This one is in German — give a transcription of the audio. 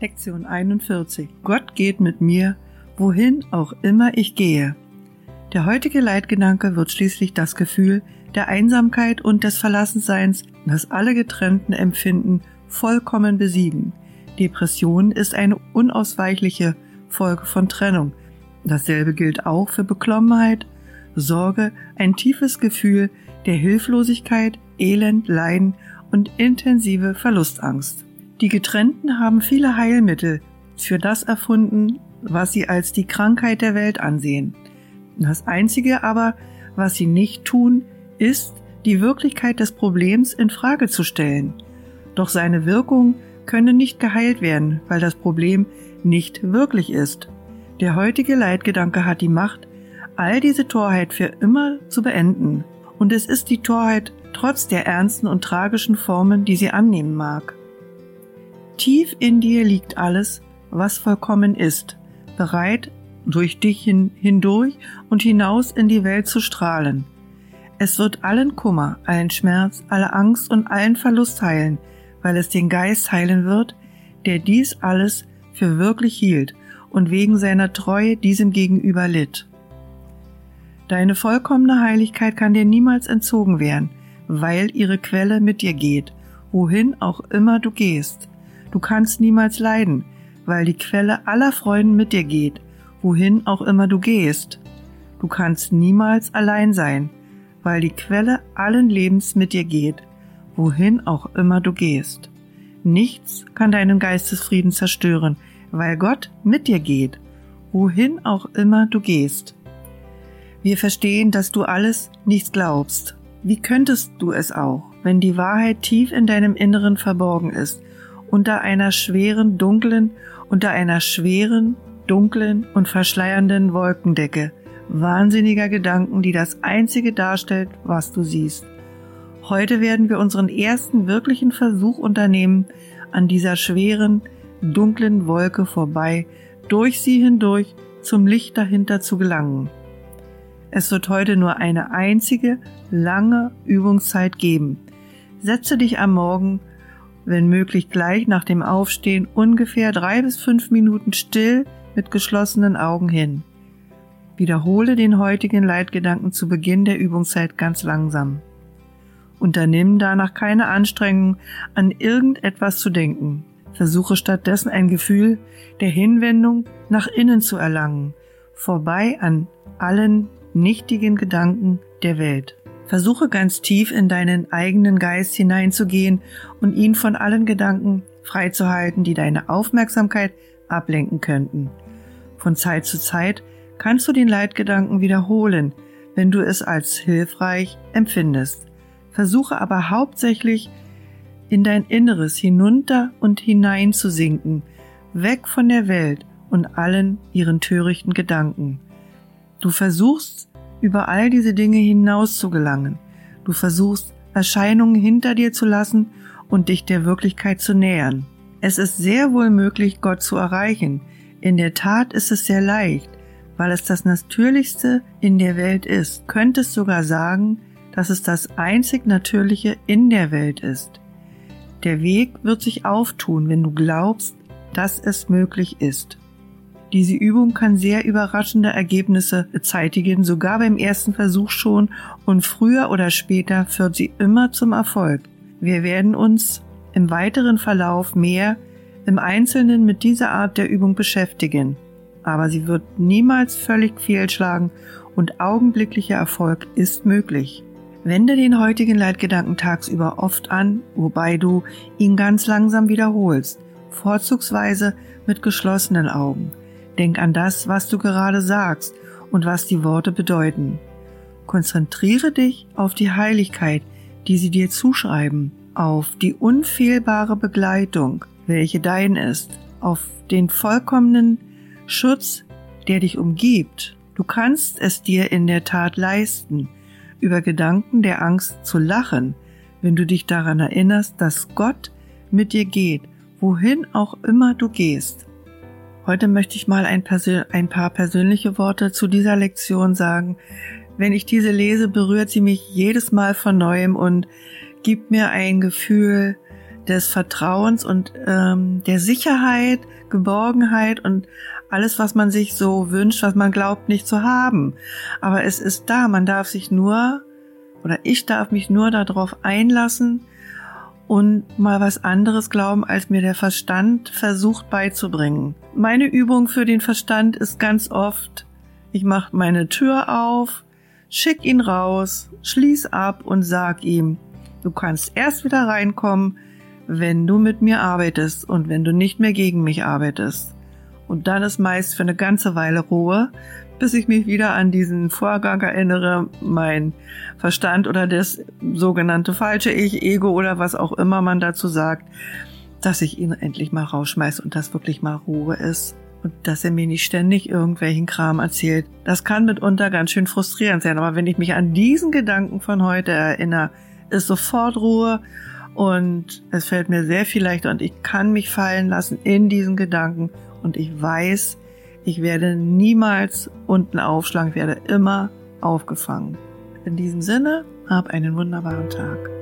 Lektion 41. Gott geht mit mir, wohin auch immer ich gehe. Der heutige Leitgedanke wird schließlich das Gefühl der Einsamkeit und des Verlassenseins, das alle Getrennten empfinden, vollkommen besiegen. Depression ist eine unausweichliche Folge von Trennung. Dasselbe gilt auch für Beklommenheit, Sorge, ein tiefes Gefühl der Hilflosigkeit, Elend, Leiden und intensive Verlustangst. Die Getrennten haben viele Heilmittel für das erfunden, was sie als die Krankheit der Welt ansehen. Das Einzige aber, was sie nicht tun, ist, die Wirklichkeit des Problems in Frage zu stellen. Doch seine Wirkung könne nicht geheilt werden, weil das Problem nicht wirklich ist. Der heutige Leitgedanke hat die Macht, all diese Torheit für immer zu beenden. Und es ist die Torheit trotz der ernsten und tragischen Formen, die sie annehmen mag. Tief in dir liegt alles, was vollkommen ist, bereit, durch dich hin, hindurch und hinaus in die Welt zu strahlen. Es wird allen Kummer, allen Schmerz, alle Angst und allen Verlust heilen, weil es den Geist heilen wird, der dies alles für wirklich hielt und wegen seiner Treue diesem gegenüber litt. Deine vollkommene Heiligkeit kann dir niemals entzogen werden, weil ihre Quelle mit dir geht, wohin auch immer du gehst. Du kannst niemals leiden, weil die Quelle aller Freuden mit dir geht, wohin auch immer du gehst. Du kannst niemals allein sein, weil die Quelle allen Lebens mit dir geht, wohin auch immer du gehst. Nichts kann deinen Geistesfrieden zerstören, weil Gott mit dir geht, wohin auch immer du gehst. Wir verstehen, dass du alles nichts glaubst. Wie könntest du es auch, wenn die Wahrheit tief in deinem Inneren verborgen ist unter einer schweren, dunklen, unter einer schweren, dunklen und verschleiernden Wolkendecke wahnsinniger Gedanken, die das einzige darstellt, was du siehst. Heute werden wir unseren ersten wirklichen Versuch unternehmen, an dieser schweren, dunklen Wolke vorbei, durch sie hindurch zum Licht dahinter zu gelangen. Es wird heute nur eine einzige, lange Übungszeit geben. Setze dich am Morgen wenn möglich gleich nach dem Aufstehen ungefähr drei bis fünf Minuten still mit geschlossenen Augen hin. Wiederhole den heutigen Leitgedanken zu Beginn der Übungszeit ganz langsam. Unternimm danach keine Anstrengung, an irgendetwas zu denken. Versuche stattdessen ein Gefühl der Hinwendung nach innen zu erlangen, vorbei an allen nichtigen Gedanken der Welt. Versuche ganz tief in deinen eigenen Geist hineinzugehen und ihn von allen Gedanken freizuhalten, die deine Aufmerksamkeit ablenken könnten. Von Zeit zu Zeit kannst du den Leitgedanken wiederholen, wenn du es als hilfreich empfindest. Versuche aber hauptsächlich in dein Inneres hinunter und hinein zu sinken, weg von der Welt und allen ihren törichten Gedanken. Du versuchst über all diese Dinge hinaus zu gelangen. Du versuchst, Erscheinungen hinter dir zu lassen und dich der Wirklichkeit zu nähern. Es ist sehr wohl möglich, Gott zu erreichen. In der Tat ist es sehr leicht, weil es das Natürlichste in der Welt ist. Könntest sogar sagen, dass es das einzig Natürliche in der Welt ist. Der Weg wird sich auftun, wenn du glaubst, dass es möglich ist. Diese Übung kann sehr überraschende Ergebnisse zeitigen, sogar beim ersten Versuch schon, und früher oder später führt sie immer zum Erfolg. Wir werden uns im weiteren Verlauf mehr im Einzelnen mit dieser Art der Übung beschäftigen, aber sie wird niemals völlig fehlschlagen und augenblicklicher Erfolg ist möglich. Wende den heutigen Leitgedanken tagsüber oft an, wobei du ihn ganz langsam wiederholst, vorzugsweise mit geschlossenen Augen. Denk an das, was du gerade sagst und was die Worte bedeuten. Konzentriere dich auf die Heiligkeit, die sie dir zuschreiben, auf die unfehlbare Begleitung, welche dein ist, auf den vollkommenen Schutz, der dich umgibt. Du kannst es dir in der Tat leisten, über Gedanken der Angst zu lachen, wenn du dich daran erinnerst, dass Gott mit dir geht, wohin auch immer du gehst. Heute möchte ich mal ein, ein, paar persönliche Worte zu dieser Lektion sagen. Wenn ich diese lese, berührt sie mich jedes Mal von neuem und gibt mir ein Gefühl des Vertrauens und ähm, der Sicherheit, Geborgenheit und alles, was man sich so wünscht, was man glaubt nicht zu haben. Aber es ist da, man darf sich nur oder ich darf mich nur darauf einlassen und mal was anderes glauben, als mir der Verstand versucht beizubringen. Meine Übung für den Verstand ist ganz oft, ich mache meine Tür auf, schick ihn raus, schließ ab und sag ihm, du kannst erst wieder reinkommen, wenn du mit mir arbeitest und wenn du nicht mehr gegen mich arbeitest. Und dann ist meist für eine ganze Weile Ruhe, bis ich mich wieder an diesen Vorgang erinnere, mein Verstand oder das sogenannte falsche Ich, Ego oder was auch immer man dazu sagt, dass ich ihn endlich mal rausschmeiße und dass wirklich mal Ruhe ist und dass er mir nicht ständig irgendwelchen Kram erzählt. Das kann mitunter ganz schön frustrierend sein, aber wenn ich mich an diesen Gedanken von heute erinnere, ist sofort Ruhe und es fällt mir sehr viel leichter und ich kann mich fallen lassen in diesen Gedanken und ich weiß, ich werde niemals unten aufschlagen, ich werde immer aufgefangen. In diesem Sinne, hab einen wunderbaren Tag.